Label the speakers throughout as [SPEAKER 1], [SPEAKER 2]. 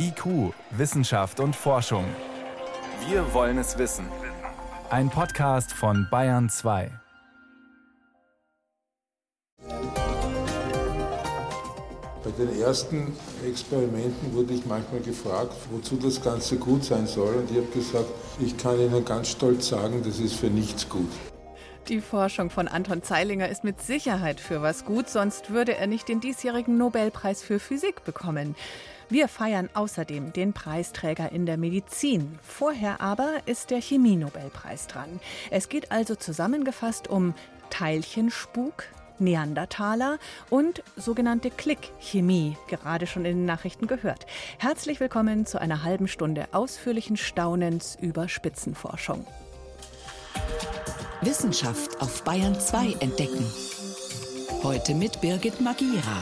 [SPEAKER 1] IQ, Wissenschaft und Forschung. Wir wollen es wissen. Ein Podcast von Bayern 2.
[SPEAKER 2] Bei den ersten Experimenten wurde ich manchmal gefragt, wozu das Ganze gut sein soll. Und ich habe gesagt, ich kann Ihnen ganz stolz sagen, das ist für nichts gut.
[SPEAKER 3] Die Forschung von Anton Zeilinger ist mit Sicherheit für was gut, sonst würde er nicht den diesjährigen Nobelpreis für Physik bekommen. Wir feiern außerdem den Preisträger in der Medizin. Vorher aber ist der Chemie-Nobelpreis dran. Es geht also zusammengefasst um Teilchenspuk, Neandertaler und sogenannte Klickchemie, gerade schon in den Nachrichten gehört. Herzlich willkommen zu einer halben Stunde ausführlichen Staunens über Spitzenforschung.
[SPEAKER 4] Wissenschaft auf Bayern 2 entdecken. Heute mit Birgit Magira.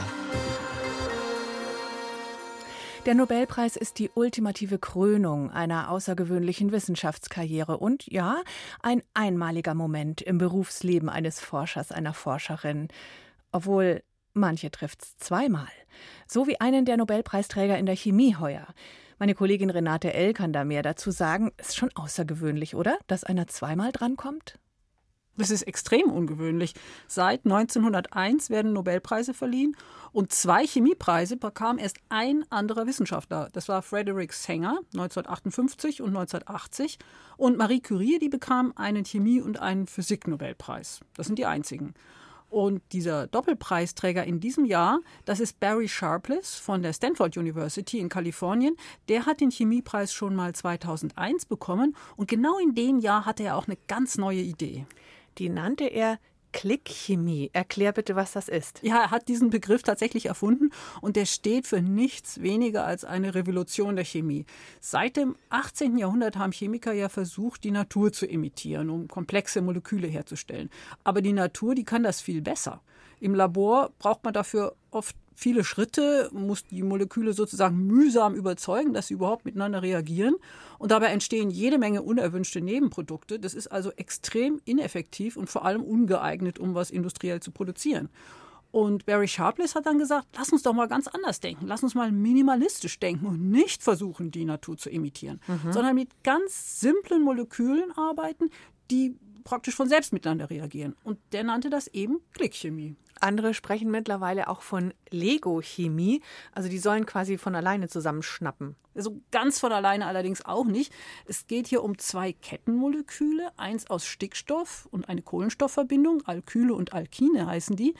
[SPEAKER 3] Der Nobelpreis ist die ultimative Krönung einer außergewöhnlichen Wissenschaftskarriere und ja, ein einmaliger Moment im Berufsleben eines Forschers, einer Forscherin. Obwohl manche trifft's zweimal. So wie einen der Nobelpreisträger in der Chemie heuer. Meine Kollegin Renate L. kann da mehr dazu sagen. Ist schon außergewöhnlich, oder? Dass einer zweimal drankommt?
[SPEAKER 5] Das ist extrem ungewöhnlich. Seit 1901 werden Nobelpreise verliehen und zwei Chemiepreise bekam erst ein anderer Wissenschaftler. Das war Frederick Sanger 1958 und 1980 und Marie Curie, die bekam einen Chemie- und einen Physik-Nobelpreis. Das sind die einzigen. Und dieser Doppelpreisträger in diesem Jahr, das ist Barry Sharpless von der Stanford University in Kalifornien. Der hat den Chemiepreis schon mal 2001 bekommen und genau in dem Jahr hatte er auch eine ganz neue Idee.
[SPEAKER 3] Die nannte er Klickchemie. Erklär bitte, was das ist.
[SPEAKER 5] Ja, er hat diesen Begriff tatsächlich erfunden und der steht für nichts weniger als eine Revolution der Chemie. Seit dem 18. Jahrhundert haben Chemiker ja versucht, die Natur zu imitieren, um komplexe Moleküle herzustellen. Aber die Natur, die kann das viel besser. Im Labor braucht man dafür oft viele Schritte, muss die Moleküle sozusagen mühsam überzeugen, dass sie überhaupt miteinander reagieren. Und dabei entstehen jede Menge unerwünschte Nebenprodukte. Das ist also extrem ineffektiv und vor allem ungeeignet, um was industriell zu produzieren. Und Barry Sharpless hat dann gesagt, lass uns doch mal ganz anders denken. Lass uns mal minimalistisch denken und nicht versuchen, die Natur zu imitieren, mhm. sondern mit ganz simplen Molekülen arbeiten, die praktisch von selbst miteinander reagieren. Und der nannte das eben Klickchemie.
[SPEAKER 3] Andere sprechen mittlerweile auch von Lego-Chemie. Also die sollen quasi von alleine zusammenschnappen.
[SPEAKER 5] Also ganz von alleine allerdings auch nicht. Es geht hier um zwei Kettenmoleküle, eins aus Stickstoff und eine Kohlenstoffverbindung, Alkyle und Alkine heißen die.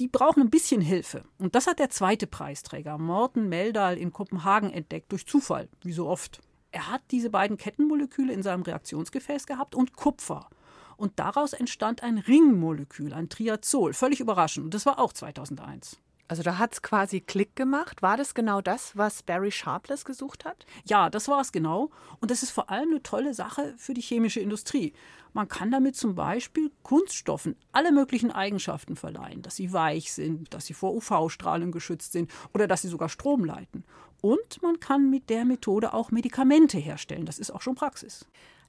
[SPEAKER 5] Die brauchen ein bisschen Hilfe. Und das hat der zweite Preisträger, Morten Meldal, in Kopenhagen entdeckt, durch Zufall, wie so oft. Er hat diese beiden Kettenmoleküle in seinem Reaktionsgefäß gehabt und Kupfer. Und daraus entstand ein Ringmolekül, ein Triazol. Völlig überraschend. Und das war auch 2001.
[SPEAKER 3] Also da hat es quasi Klick gemacht. War das genau das, was Barry Sharpless gesucht hat?
[SPEAKER 5] Ja, das war es genau. Und das ist vor allem eine tolle Sache für die chemische Industrie. Man kann damit zum Beispiel Kunststoffen alle möglichen Eigenschaften verleihen, dass sie weich sind, dass sie vor UV-Strahlen geschützt sind oder dass sie sogar Strom leiten. Und man kann mit der Methode auch Medikamente herstellen. Das ist auch schon Praxis.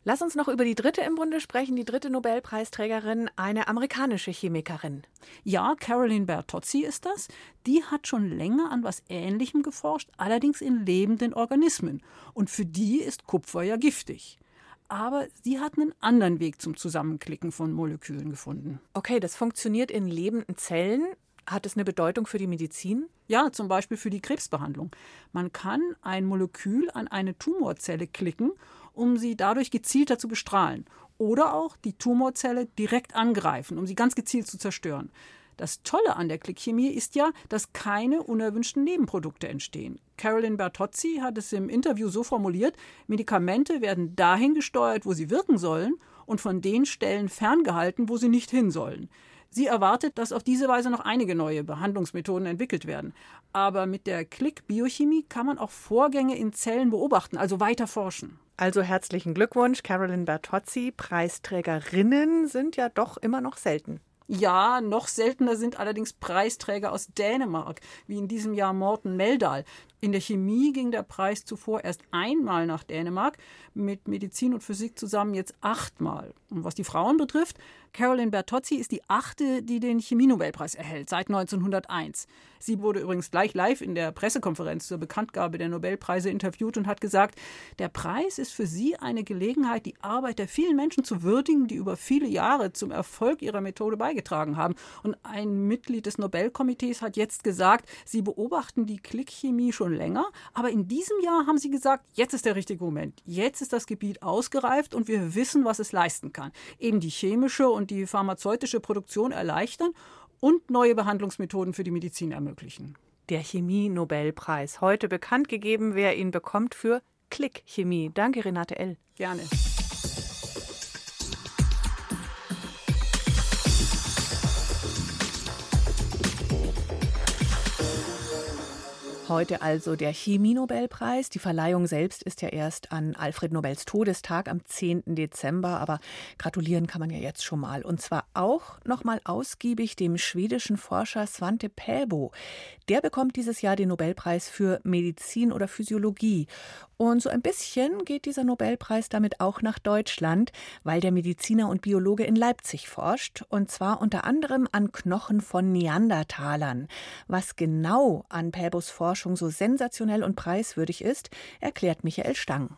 [SPEAKER 3] Lass uns noch über die dritte im Bunde sprechen, die dritte Nobelpreisträgerin, eine amerikanische Chemikerin.
[SPEAKER 5] Ja, Caroline Bertozzi ist das. Die hat schon länger an was Ähnlichem geforscht, allerdings in lebenden Organismen. Und für die ist Kupfer ja giftig. Aber sie hat einen anderen Weg zum Zusammenklicken von Molekülen gefunden.
[SPEAKER 3] Okay, das funktioniert in lebenden Zellen. Hat es eine Bedeutung für die Medizin?
[SPEAKER 5] Ja, zum Beispiel für die Krebsbehandlung. Man kann ein Molekül an eine Tumorzelle klicken um sie dadurch gezielter zu bestrahlen. Oder auch die Tumorzelle direkt angreifen, um sie ganz gezielt zu zerstören. Das Tolle an der Klickchemie ist ja, dass keine unerwünschten Nebenprodukte entstehen. Carolyn Bertozzi hat es im Interview so formuliert, Medikamente werden dahin gesteuert, wo sie wirken sollen und von den Stellen ferngehalten, wo sie nicht hin sollen. Sie erwartet, dass auf diese Weise noch einige neue Behandlungsmethoden entwickelt werden. Aber mit der Klick-Biochemie kann man auch Vorgänge in Zellen beobachten, also weiter forschen.
[SPEAKER 3] Also herzlichen Glückwunsch, Carolyn Bertozzi. Preisträgerinnen sind ja doch immer noch selten.
[SPEAKER 5] Ja, noch seltener sind allerdings Preisträger aus Dänemark, wie in diesem Jahr Morten Meldal. In der Chemie ging der Preis zuvor erst einmal nach Dänemark, mit Medizin und Physik zusammen jetzt achtmal. Und was die Frauen betrifft, Carolyn Bertozzi ist die achte, die den Chemie-Nobelpreis erhält, seit 1901. Sie wurde übrigens gleich live in der Pressekonferenz zur Bekanntgabe der Nobelpreise interviewt und hat gesagt, der Preis ist für sie eine Gelegenheit, die Arbeit der vielen Menschen zu würdigen, die über viele Jahre zum Erfolg ihrer Methode beigetragen haben. Und ein Mitglied des Nobelkomitees hat jetzt gesagt, sie beobachten die Klickchemie schon länger, aber in diesem Jahr haben sie gesagt, jetzt ist der richtige Moment. Jetzt ist das Gebiet ausgereift und wir wissen, was es leisten kann. Eben die chemische und die pharmazeutische Produktion erleichtern und neue Behandlungsmethoden für die Medizin ermöglichen.
[SPEAKER 3] Der Chemie-Nobelpreis. Heute bekannt gegeben, wer ihn bekommt für Klickchemie. Danke, Renate L.
[SPEAKER 5] Gerne.
[SPEAKER 3] Heute also der Chemie-Nobelpreis. Die Verleihung selbst ist ja erst an Alfred Nobels Todestag am 10. Dezember, aber gratulieren kann man ja jetzt schon mal. Und zwar auch nochmal ausgiebig dem schwedischen Forscher Svante Pääbo. Der bekommt dieses Jahr den Nobelpreis für Medizin oder Physiologie. Und so ein bisschen geht dieser Nobelpreis damit auch nach Deutschland, weil der Mediziner und Biologe in Leipzig forscht, und zwar unter anderem an Knochen von Neandertalern. Was genau an Päbos Forschung so sensationell und preiswürdig ist, erklärt Michael Stang.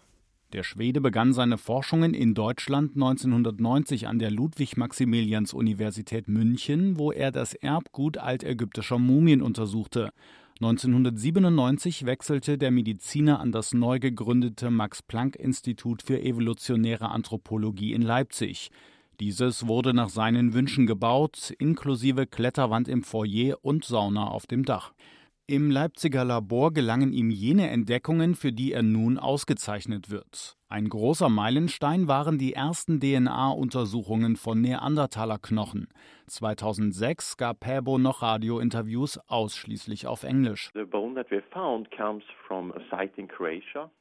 [SPEAKER 6] Der Schwede begann seine Forschungen in Deutschland 1990 an der Ludwig-Maximilians-Universität München, wo er das Erbgut altägyptischer Mumien untersuchte. 1997 wechselte der Mediziner an das neu gegründete Max-Planck-Institut für evolutionäre Anthropologie in Leipzig. Dieses wurde nach seinen Wünschen gebaut, inklusive Kletterwand im Foyer und Sauna auf dem Dach. Im Leipziger Labor gelangen ihm jene Entdeckungen, für die er nun ausgezeichnet wird. Ein großer Meilenstein waren die ersten DNA-Untersuchungen von Neandertalerknochen. 2006 gab Päbo noch Radiointerviews ausschließlich auf Englisch.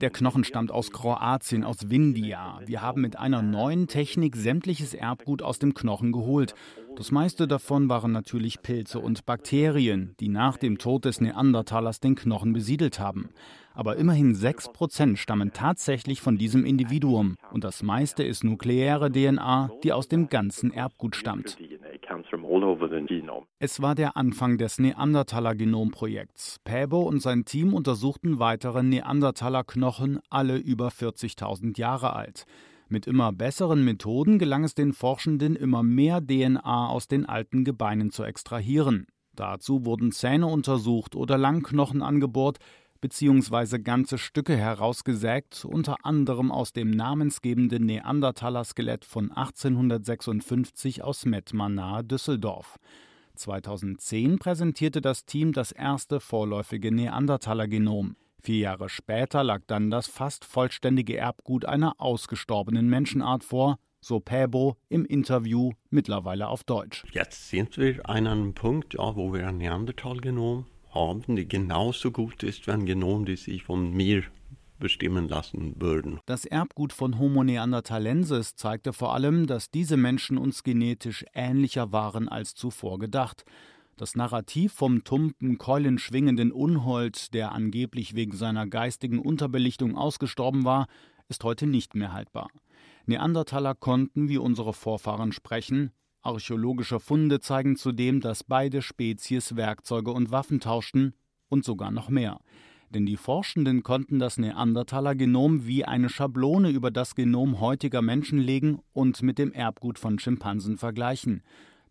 [SPEAKER 6] Der Knochen stammt aus Kroatien, aus Vindia. Wir haben mit einer neuen Technik sämtliches Erbgut aus dem Knochen geholt. Das meiste davon waren natürlich Pilze und Bakterien, die nach dem Tod des Neandertalers den Knochen besiedelt haben aber immerhin 6% stammen tatsächlich von diesem Individuum und das meiste ist nukleäre DNA, die aus dem ganzen Erbgut stammt. Es war der Anfang des Neandertaler-Genomprojekts. Päbo und sein Team untersuchten weitere Neandertaler-Knochen, alle über 40.000 Jahre alt. Mit immer besseren Methoden gelang es den Forschenden, immer mehr DNA aus den alten Gebeinen zu extrahieren. Dazu wurden Zähne untersucht oder Langknochen angebohrt, beziehungsweise ganze Stücke herausgesägt, unter anderem aus dem namensgebenden Neandertaler-Skelett von 1856 aus Mettmann nahe Düsseldorf. 2010 präsentierte das Team das erste vorläufige Neandertaler-Genom. Vier Jahre später lag dann das fast vollständige Erbgut einer ausgestorbenen Menschenart vor, so Päbo im Interview mittlerweile auf Deutsch.
[SPEAKER 7] Jetzt sind wir an einem Punkt, ja, wo wir ein Neandertal-Genom haben, die genauso gut ist wie ein Genom, die sich von mir bestimmen lassen würden.
[SPEAKER 6] Das Erbgut von Homo neanderthalensis zeigte vor allem, dass diese Menschen uns genetisch ähnlicher waren als zuvor gedacht. Das Narrativ vom tumpen, keulenschwingenden Unhold, der angeblich wegen seiner geistigen Unterbelichtung ausgestorben war, ist heute nicht mehr haltbar. Neandertaler konnten wie unsere Vorfahren sprechen, Archäologische Funde zeigen zudem, dass beide Spezies Werkzeuge und Waffen tauschten und sogar noch mehr. Denn die Forschenden konnten das Neandertaler-Genom wie eine Schablone über das Genom heutiger Menschen legen und mit dem Erbgut von Schimpansen vergleichen.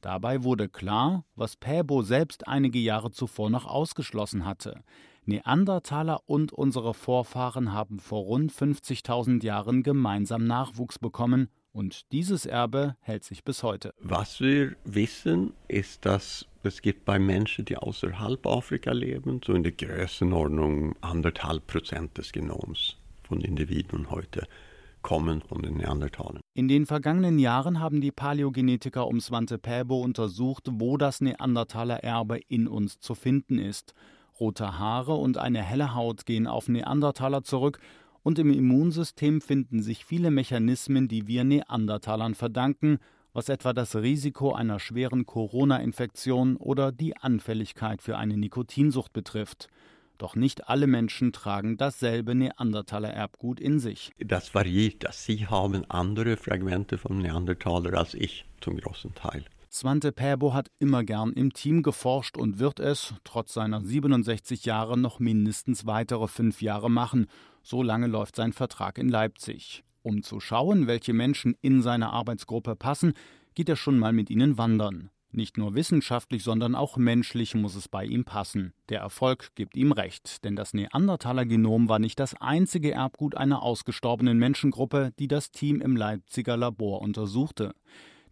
[SPEAKER 6] Dabei wurde klar, was Päbo selbst einige Jahre zuvor noch ausgeschlossen hatte. Neandertaler und unsere Vorfahren haben vor rund 50.000 Jahren gemeinsam Nachwuchs bekommen und dieses Erbe hält sich bis heute.
[SPEAKER 7] Was wir wissen, ist, dass es gibt bei Menschen, die außerhalb Afrika leben, so in der Größenordnung anderthalb Prozent des Genoms von Individuen heute kommen von den Neandertalern.
[SPEAKER 6] In den vergangenen Jahren haben die Paläogenetiker um Svante Pääbo untersucht, wo das Neandertaler-Erbe in uns zu finden ist. Rote Haare und eine helle Haut gehen auf Neandertaler zurück und im Immunsystem finden sich viele Mechanismen, die wir Neandertalern verdanken, was etwa das Risiko einer schweren Corona-Infektion oder die Anfälligkeit für eine Nikotinsucht betrifft. Doch nicht alle Menschen tragen dasselbe Neandertaler-Erbgut in sich.
[SPEAKER 7] Das variiert. Sie haben andere Fragmente vom Neandertaler als ich, zum großen Teil.
[SPEAKER 6] Svante Pääbo hat immer gern im Team geforscht und wird es, trotz seiner 67 Jahre, noch mindestens weitere fünf Jahre machen. So lange läuft sein Vertrag in Leipzig. Um zu schauen, welche Menschen in seine Arbeitsgruppe passen, geht er schon mal mit ihnen wandern. Nicht nur wissenschaftlich, sondern auch menschlich muss es bei ihm passen. Der Erfolg gibt ihm recht, denn das Neandertaler-Genom war nicht das einzige Erbgut einer ausgestorbenen Menschengruppe, die das Team im Leipziger Labor untersuchte.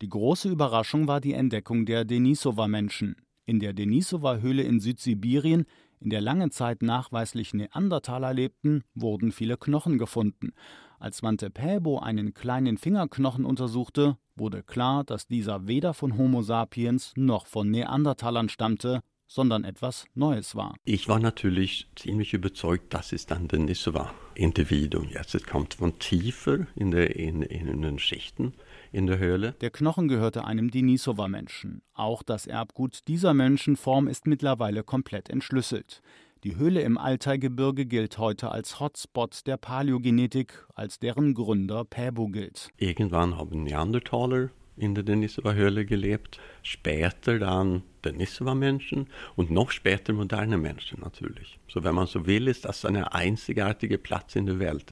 [SPEAKER 6] Die große Überraschung war die Entdeckung der Denisova-Menschen. In der Denisova-Höhle in Südsibirien, in der lange Zeit nachweislich Neandertaler lebten, wurden viele Knochen gefunden. Als Svante Pääbo einen kleinen Fingerknochen untersuchte, wurde klar, dass dieser weder von Homo sapiens noch von Neandertalern stammte, sondern etwas Neues war.
[SPEAKER 7] Ich war natürlich ziemlich überzeugt, dass es dann Denisova-Individuum jetzt es kommt von tiefer in, der, in, in den Schichten in der Höhle.
[SPEAKER 6] Der Knochen gehörte einem Denisova-Menschen. Auch das Erbgut dieser Menschenform ist mittlerweile komplett entschlüsselt. Die Höhle im Altaigebirge gilt heute als Hotspot der Paläogenetik, als deren Gründer Päbo gilt.
[SPEAKER 7] Irgendwann haben Neandertaler in der Denisova-Höhle gelebt, später dann Denisova-Menschen und noch später moderne Menschen natürlich. So wenn man so will, ist das eine einzigartige Platz in der Welt.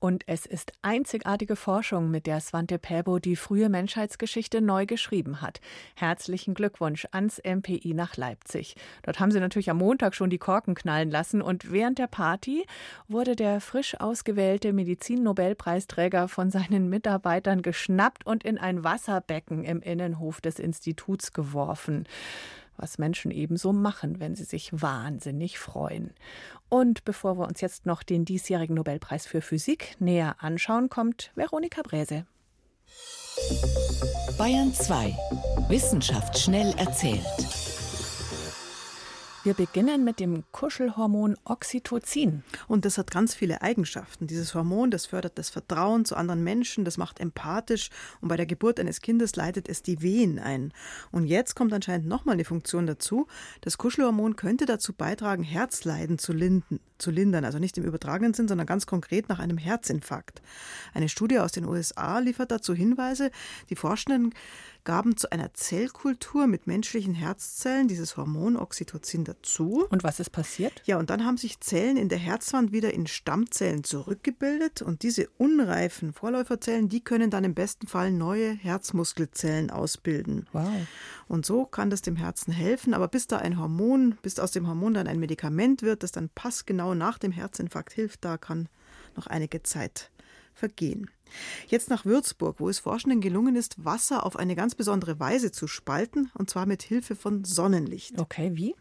[SPEAKER 3] Und es ist einzigartige Forschung, mit der Svante Pääbo die frühe Menschheitsgeschichte neu geschrieben hat. Herzlichen Glückwunsch ans MPI nach Leipzig. Dort haben sie natürlich am Montag schon die Korken knallen lassen und während der Party wurde der frisch ausgewählte Medizin-Nobelpreisträger von seinen Mitarbeitern geschnappt und in ein Wasserbecken im Innenhof des Instituts geworfen was Menschen ebenso machen, wenn sie sich wahnsinnig freuen. Und bevor wir uns jetzt noch den diesjährigen Nobelpreis für Physik näher anschauen, kommt Veronika Bräse.
[SPEAKER 4] Bayern 2. Wissenschaft schnell erzählt.
[SPEAKER 3] Wir beginnen mit dem Kuschelhormon Oxytocin.
[SPEAKER 8] Und das hat ganz viele Eigenschaften. Dieses Hormon, das fördert das Vertrauen zu anderen Menschen, das macht empathisch und bei der Geburt eines Kindes leitet es die Wehen ein. Und jetzt kommt anscheinend nochmal eine Funktion dazu. Das Kuschelhormon könnte dazu beitragen, Herzleiden zu, linden, zu lindern. Also nicht im übertragenen Sinn, sondern ganz konkret nach einem Herzinfarkt. Eine Studie aus den USA liefert dazu Hinweise. Die Forschenden gaben zu einer Zellkultur mit menschlichen Herzzellen dieses Hormon Oxytocin dazu.
[SPEAKER 3] Und was ist passiert?
[SPEAKER 8] Ja, und dann haben sich Zellen in der Herzwand wieder in Stammzellen zurückgebildet und diese unreifen Vorläuferzellen, die können dann im besten Fall neue Herzmuskelzellen ausbilden.
[SPEAKER 3] Wow.
[SPEAKER 8] Und so kann das dem Herzen helfen, aber bis da ein Hormon, bis aus dem Hormon dann ein Medikament wird, das dann passgenau nach dem Herzinfarkt hilft, da kann noch einige Zeit vergehen. Jetzt nach Würzburg, wo es Forschenden gelungen ist, Wasser auf eine ganz besondere Weise zu spalten, und zwar mit Hilfe von Sonnenlicht.
[SPEAKER 3] Okay, wie?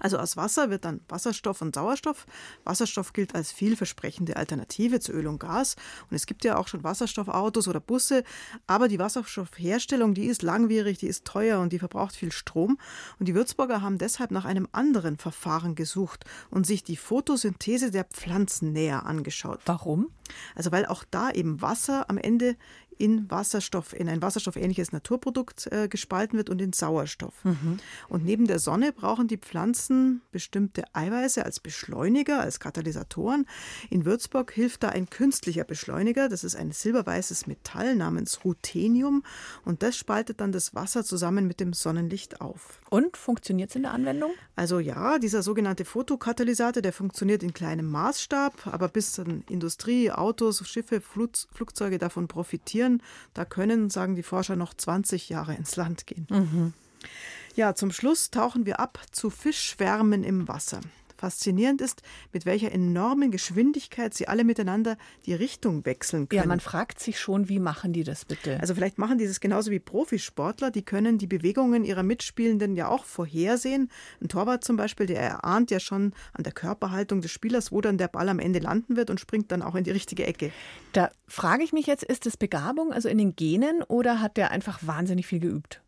[SPEAKER 8] Also aus Wasser wird dann Wasserstoff und Sauerstoff. Wasserstoff gilt als vielversprechende Alternative zu Öl und Gas. Und es gibt ja auch schon Wasserstoffautos oder Busse. Aber die Wasserstoffherstellung, die ist langwierig, die ist teuer und die verbraucht viel Strom. Und die Würzburger haben deshalb nach einem anderen Verfahren gesucht und sich die Photosynthese der Pflanzen näher angeschaut.
[SPEAKER 3] Warum?
[SPEAKER 8] Also weil auch da eben Wasser am Ende in Wasserstoff, in ein wasserstoffähnliches Naturprodukt äh, gespalten wird und in Sauerstoff. Mhm. Und neben der Sonne brauchen die Pflanzen bestimmte Eiweiße als Beschleuniger, als Katalysatoren. In Würzburg hilft da ein künstlicher Beschleuniger. Das ist ein silberweißes Metall namens Ruthenium und das spaltet dann das Wasser zusammen mit dem Sonnenlicht auf.
[SPEAKER 3] Und funktioniert es in der Anwendung?
[SPEAKER 8] Also ja, dieser sogenannte Fotokatalysator, der funktioniert in kleinem Maßstab, aber bis dann Industrie, Autos, Schiffe, Flugzeuge davon profitieren, produzieren. Da können, sagen die Forscher, noch 20 Jahre ins Land gehen. Mhm. Ja, zum Schluss tauchen wir ab zu Fischschwärmen im Wasser. Faszinierend ist, mit welcher enormen Geschwindigkeit sie alle miteinander die Richtung wechseln können.
[SPEAKER 3] Ja, man fragt sich schon, wie machen die das bitte?
[SPEAKER 8] Also vielleicht machen die das genauso wie Profisportler. Die können die Bewegungen ihrer Mitspielenden ja auch vorhersehen. Ein Torwart zum Beispiel, der erahnt ja schon an der Körperhaltung des Spielers, wo dann der Ball am Ende landen wird und springt dann auch in die richtige Ecke.
[SPEAKER 3] Da frage ich mich jetzt, ist es Begabung, also in den Genen, oder hat der einfach wahnsinnig viel geübt?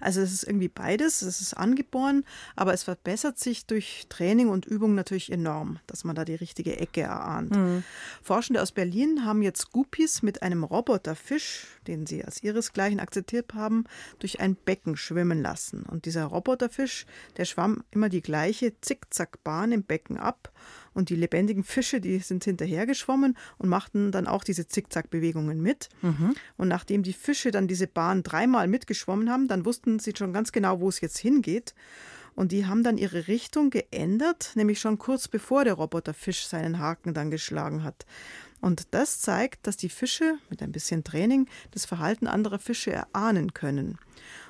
[SPEAKER 8] Also es ist irgendwie beides, es ist angeboren, aber es verbessert sich durch Training und Übung natürlich enorm, dass man da die richtige Ecke erahnt. Mhm. Forschende aus Berlin haben jetzt Guppies mit einem Roboterfisch, den sie als ihresgleichen akzeptiert haben, durch ein Becken schwimmen lassen. Und dieser Roboterfisch, der schwamm immer die gleiche Zickzackbahn im Becken ab und die lebendigen Fische, die sind hinterhergeschwommen und machten dann auch diese Zickzackbewegungen mit. Mhm. Und nachdem die Fische dann diese Bahn dreimal mitgeschwommen haben, dann wussten sie schon ganz genau, wo es jetzt hingeht. Und die haben dann ihre Richtung geändert, nämlich schon kurz bevor der Roboterfisch seinen Haken dann geschlagen hat. Und das zeigt, dass die Fische mit ein bisschen Training das Verhalten anderer Fische erahnen können.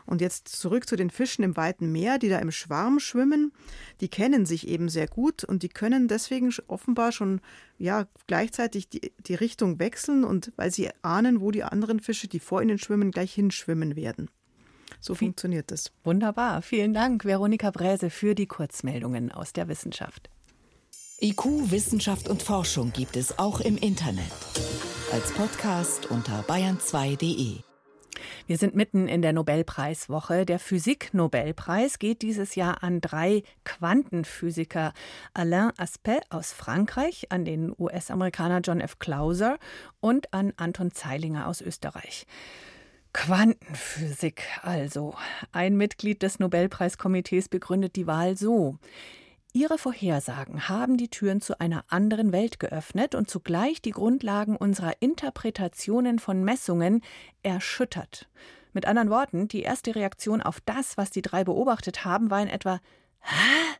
[SPEAKER 8] Und jetzt zurück zu den Fischen im weiten Meer, die da im Schwarm schwimmen. Die kennen sich eben sehr gut und die können deswegen offenbar schon ja gleichzeitig die, die Richtung wechseln und weil sie ahnen, wo die anderen Fische, die vor ihnen schwimmen, gleich hinschwimmen werden. So funktioniert das.
[SPEAKER 3] Wunderbar. Vielen Dank, Veronika Bräse, für die Kurzmeldungen aus der Wissenschaft.
[SPEAKER 4] IQ, Wissenschaft und Forschung gibt es auch im Internet. Als Podcast unter bayern2.de.
[SPEAKER 3] Wir sind mitten in der Nobelpreiswoche. Der Physik-Nobelpreis geht dieses Jahr an drei Quantenphysiker. Alain Aspect aus Frankreich, an den US-Amerikaner John F. Clauser und an Anton Zeilinger aus Österreich. Quantenphysik also. Ein Mitglied des Nobelpreiskomitees begründet die Wahl so. Ihre Vorhersagen haben die Türen zu einer anderen Welt geöffnet und zugleich die Grundlagen unserer Interpretationen von Messungen erschüttert. Mit anderen Worten, die erste Reaktion auf das, was die drei beobachtet haben, war in etwa Hä?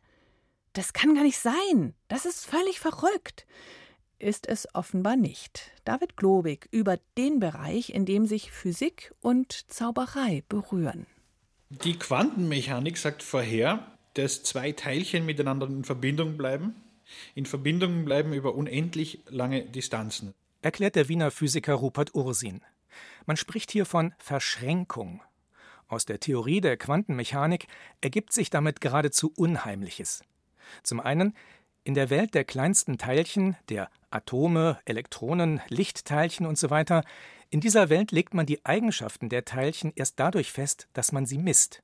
[SPEAKER 3] Das kann gar nicht sein. Das ist völlig verrückt. Ist es offenbar nicht. David Globig über den Bereich, in dem sich Physik und Zauberei berühren.
[SPEAKER 9] Die Quantenmechanik sagt vorher, dass zwei Teilchen miteinander in Verbindung bleiben, in Verbindung bleiben über unendlich lange Distanzen.
[SPEAKER 10] Erklärt der Wiener Physiker Rupert Ursin. Man spricht hier von Verschränkung. Aus der Theorie der Quantenmechanik ergibt sich damit geradezu Unheimliches. Zum einen, in der Welt der kleinsten Teilchen, der Atome, Elektronen, Lichtteilchen usw., so in dieser Welt legt man die Eigenschaften der Teilchen erst dadurch fest, dass man sie misst.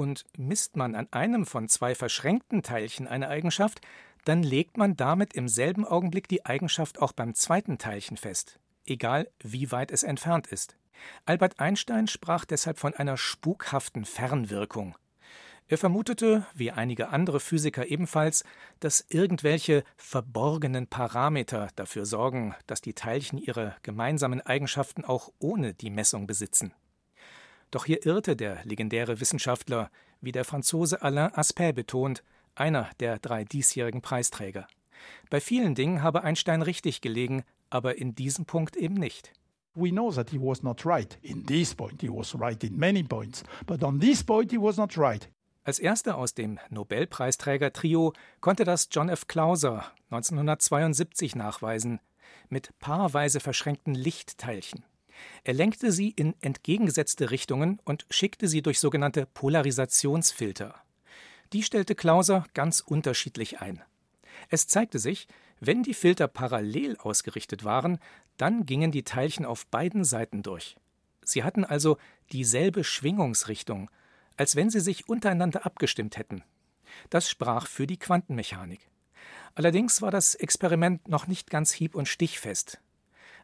[SPEAKER 10] Und misst man an einem von zwei verschränkten Teilchen eine Eigenschaft, dann legt man damit im selben Augenblick die Eigenschaft auch beim zweiten Teilchen fest, egal wie weit es entfernt ist. Albert Einstein sprach deshalb von einer spukhaften Fernwirkung. Er vermutete, wie einige andere Physiker ebenfalls, dass irgendwelche verborgenen Parameter dafür sorgen, dass die Teilchen ihre gemeinsamen Eigenschaften auch ohne die Messung besitzen. Doch hier irrte der legendäre Wissenschaftler, wie der Franzose Alain Aspect betont, einer der drei diesjährigen Preisträger. Bei vielen Dingen habe Einstein richtig gelegen, aber in diesem Punkt eben nicht. We know that he was not right. In this point he was right in many points, but on this point he was not right. Als erster aus dem Nobelpreisträger-Trio konnte das John F. Clauser 1972 nachweisen, mit paarweise verschränkten Lichtteilchen. Er lenkte sie in entgegengesetzte Richtungen und schickte sie durch sogenannte Polarisationsfilter. Die stellte Clauser ganz unterschiedlich ein. Es zeigte sich, wenn die Filter parallel ausgerichtet waren, dann gingen die Teilchen auf beiden Seiten durch. Sie hatten also dieselbe Schwingungsrichtung, als wenn sie sich untereinander abgestimmt hätten. Das sprach für die Quantenmechanik. Allerdings war das Experiment noch nicht ganz hieb- und stichfest.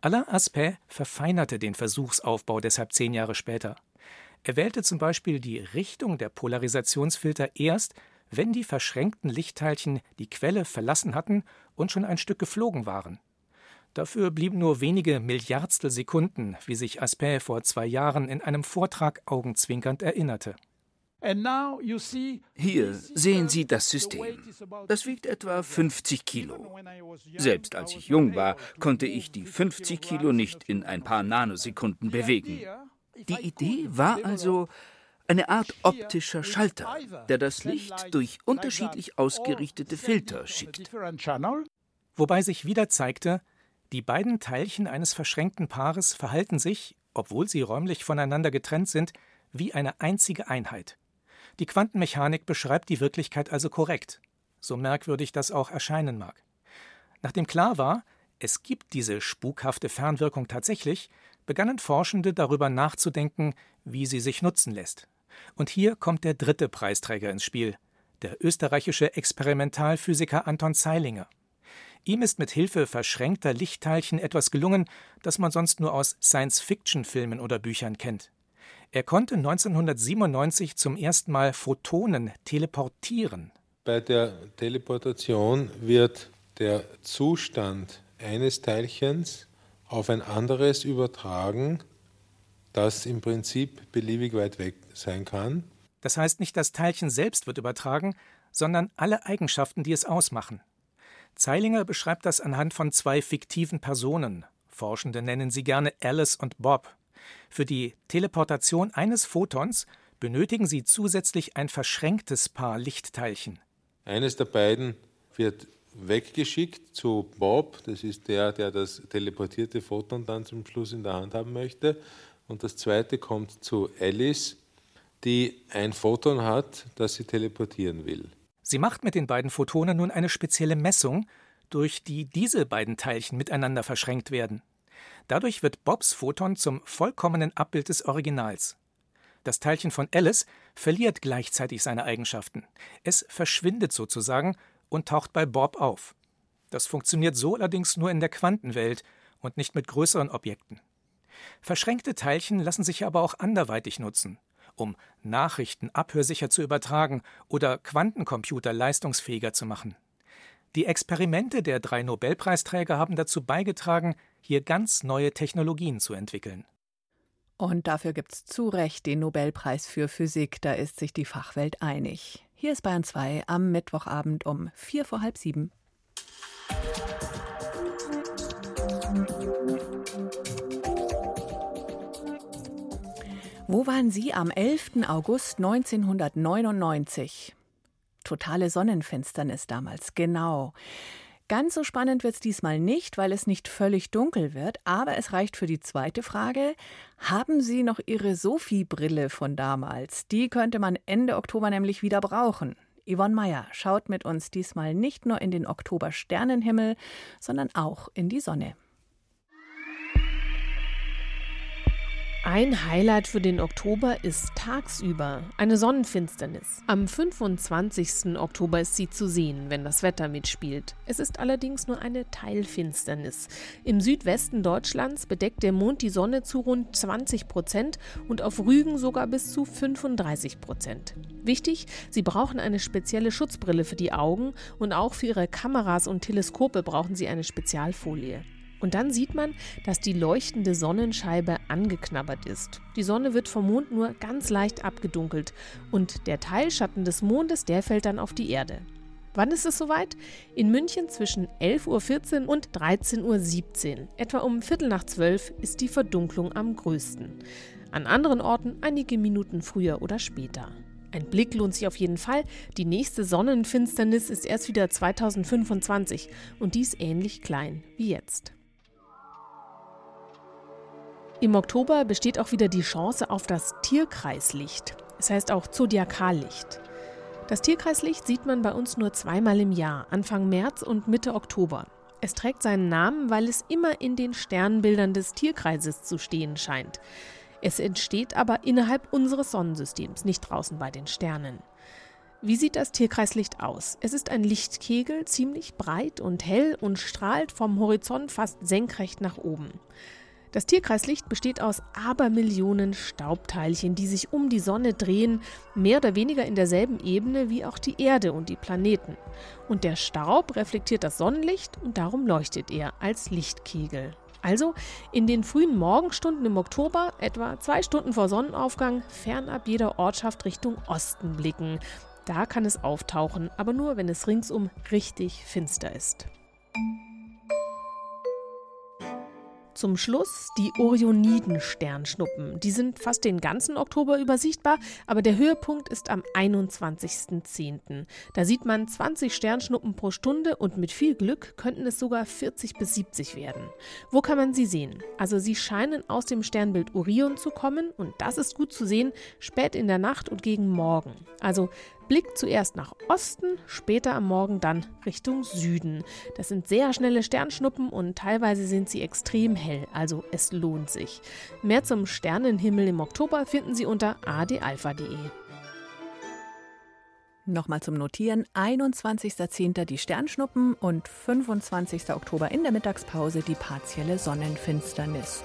[SPEAKER 10] Alain Aspect verfeinerte den Versuchsaufbau deshalb zehn Jahre später. Er wählte zum Beispiel die Richtung der Polarisationsfilter erst, wenn die verschränkten Lichtteilchen die Quelle verlassen hatten und schon ein Stück geflogen waren. Dafür blieben nur wenige Milliardstel Sekunden, wie sich Aspect vor zwei Jahren in einem Vortrag augenzwinkernd erinnerte.
[SPEAKER 11] Hier sehen Sie das System. Das wiegt etwa 50 Kilo. Selbst als ich jung war, konnte ich die 50 Kilo nicht in ein paar Nanosekunden bewegen. Die Idee war also eine Art optischer Schalter, der das Licht durch unterschiedlich ausgerichtete Filter schickt.
[SPEAKER 10] Wobei sich wieder zeigte, die beiden Teilchen eines verschränkten Paares verhalten sich, obwohl sie räumlich voneinander getrennt sind, wie eine einzige Einheit. Die Quantenmechanik beschreibt die Wirklichkeit also korrekt, so merkwürdig das auch erscheinen mag. Nachdem klar war, es gibt diese spukhafte Fernwirkung tatsächlich, begannen Forschende darüber nachzudenken, wie sie sich nutzen lässt. Und hier kommt der dritte Preisträger ins Spiel, der österreichische Experimentalphysiker Anton Zeilinger. Ihm ist mit Hilfe verschränkter Lichtteilchen etwas gelungen, das man sonst nur aus Science-Fiction-Filmen oder Büchern kennt. Er konnte 1997 zum ersten Mal Photonen teleportieren.
[SPEAKER 2] Bei der Teleportation wird der Zustand eines Teilchens auf ein anderes übertragen, das im Prinzip beliebig weit weg sein kann.
[SPEAKER 10] Das heißt, nicht das Teilchen selbst wird übertragen, sondern alle Eigenschaften, die es ausmachen. Zeilinger beschreibt das anhand von zwei fiktiven Personen. Forschende nennen sie gerne Alice und Bob. Für die Teleportation eines Photons benötigen sie zusätzlich ein verschränktes Paar Lichtteilchen.
[SPEAKER 2] Eines der beiden wird weggeschickt zu Bob, das ist der, der das teleportierte Photon dann zum Schluss in der Hand haben möchte. Und das zweite kommt zu Alice, die ein Photon hat, das sie teleportieren will.
[SPEAKER 10] Sie macht mit den beiden Photonen nun eine spezielle Messung, durch die diese beiden Teilchen miteinander verschränkt werden. Dadurch wird Bobs Photon zum vollkommenen Abbild des Originals. Das Teilchen von Alice verliert gleichzeitig seine Eigenschaften. Es verschwindet sozusagen und taucht bei Bob auf. Das funktioniert so allerdings nur in der Quantenwelt und nicht mit größeren Objekten. Verschränkte Teilchen lassen sich aber auch anderweitig nutzen um Nachrichten abhörsicher zu übertragen oder Quantencomputer leistungsfähiger zu machen. Die Experimente der drei Nobelpreisträger haben dazu beigetragen, hier ganz neue Technologien zu entwickeln.
[SPEAKER 3] Und dafür gibt es zu Recht den Nobelpreis für Physik, da ist sich die Fachwelt einig. Hier ist Bayern 2 am Mittwochabend um vier vor halb sieben. Wo waren Sie am 11. August 1999? Totale Sonnenfinsternis damals, genau. Ganz so spannend wird es diesmal nicht, weil es nicht völlig dunkel wird, aber es reicht für die zweite Frage. Haben Sie noch Ihre Sophie-Brille von damals? Die könnte man Ende Oktober nämlich wieder brauchen. Yvonne Meyer schaut mit uns diesmal nicht nur in den Oktober-Sternenhimmel, sondern auch in die Sonne.
[SPEAKER 12] Ein Highlight für den Oktober ist tagsüber eine Sonnenfinsternis. Am 25. Oktober ist sie zu sehen, wenn das Wetter mitspielt. Es ist allerdings nur eine Teilfinsternis. Im Südwesten Deutschlands bedeckt der Mond die Sonne zu rund 20 Prozent und auf Rügen sogar bis zu 35 Prozent. Wichtig, Sie brauchen eine spezielle Schutzbrille für die Augen und auch für Ihre Kameras und Teleskope brauchen Sie eine Spezialfolie. Und dann sieht man, dass die leuchtende Sonnenscheibe angeknabbert ist. Die Sonne wird vom Mond nur ganz leicht abgedunkelt und der Teilschatten des Mondes, der fällt dann auf die Erde. Wann ist es soweit? In München zwischen 11.14 Uhr und 13.17 Uhr. Etwa um Viertel nach zwölf ist die Verdunklung am größten. An anderen Orten einige Minuten früher oder später. Ein Blick lohnt sich auf jeden Fall. Die nächste Sonnenfinsternis ist erst wieder 2025 und dies ähnlich klein wie jetzt. Im Oktober besteht auch wieder die Chance auf das Tierkreislicht. Es heißt auch Zodiakallicht. Das Tierkreislicht sieht man bei uns nur zweimal im Jahr, Anfang März und Mitte Oktober. Es trägt seinen Namen, weil es immer in den Sternbildern des Tierkreises zu stehen scheint. Es entsteht aber innerhalb unseres Sonnensystems, nicht draußen bei den Sternen. Wie sieht das Tierkreislicht aus? Es ist ein Lichtkegel, ziemlich breit und hell und strahlt vom Horizont fast senkrecht nach oben. Das Tierkreislicht besteht aus Abermillionen Staubteilchen, die sich um die Sonne drehen, mehr oder weniger in derselben Ebene wie auch die Erde und die Planeten. Und der Staub reflektiert das Sonnenlicht und darum leuchtet er als Lichtkegel. Also in den frühen Morgenstunden im Oktober, etwa zwei Stunden vor Sonnenaufgang, fernab jeder Ortschaft Richtung Osten blicken. Da kann es auftauchen, aber nur, wenn es ringsum richtig finster ist. Zum Schluss die Orioniden-Sternschnuppen. Die sind fast den ganzen Oktober über sichtbar, aber der Höhepunkt ist am 21.10. Da sieht man 20 Sternschnuppen pro Stunde und mit viel Glück könnten es sogar 40 bis 70 werden. Wo kann man sie sehen? Also sie scheinen aus dem Sternbild Orion zu kommen und das ist gut zu sehen spät in der Nacht und gegen Morgen. Also Blick zuerst nach Osten, später am Morgen dann Richtung Süden. Das sind sehr schnelle Sternschnuppen und teilweise sind sie extrem hell, also es lohnt sich. Mehr zum Sternenhimmel im Oktober finden Sie unter adalpha.de.
[SPEAKER 3] Nochmal zum Notieren: 21.10. die Sternschnuppen und 25. Oktober in der Mittagspause die partielle Sonnenfinsternis.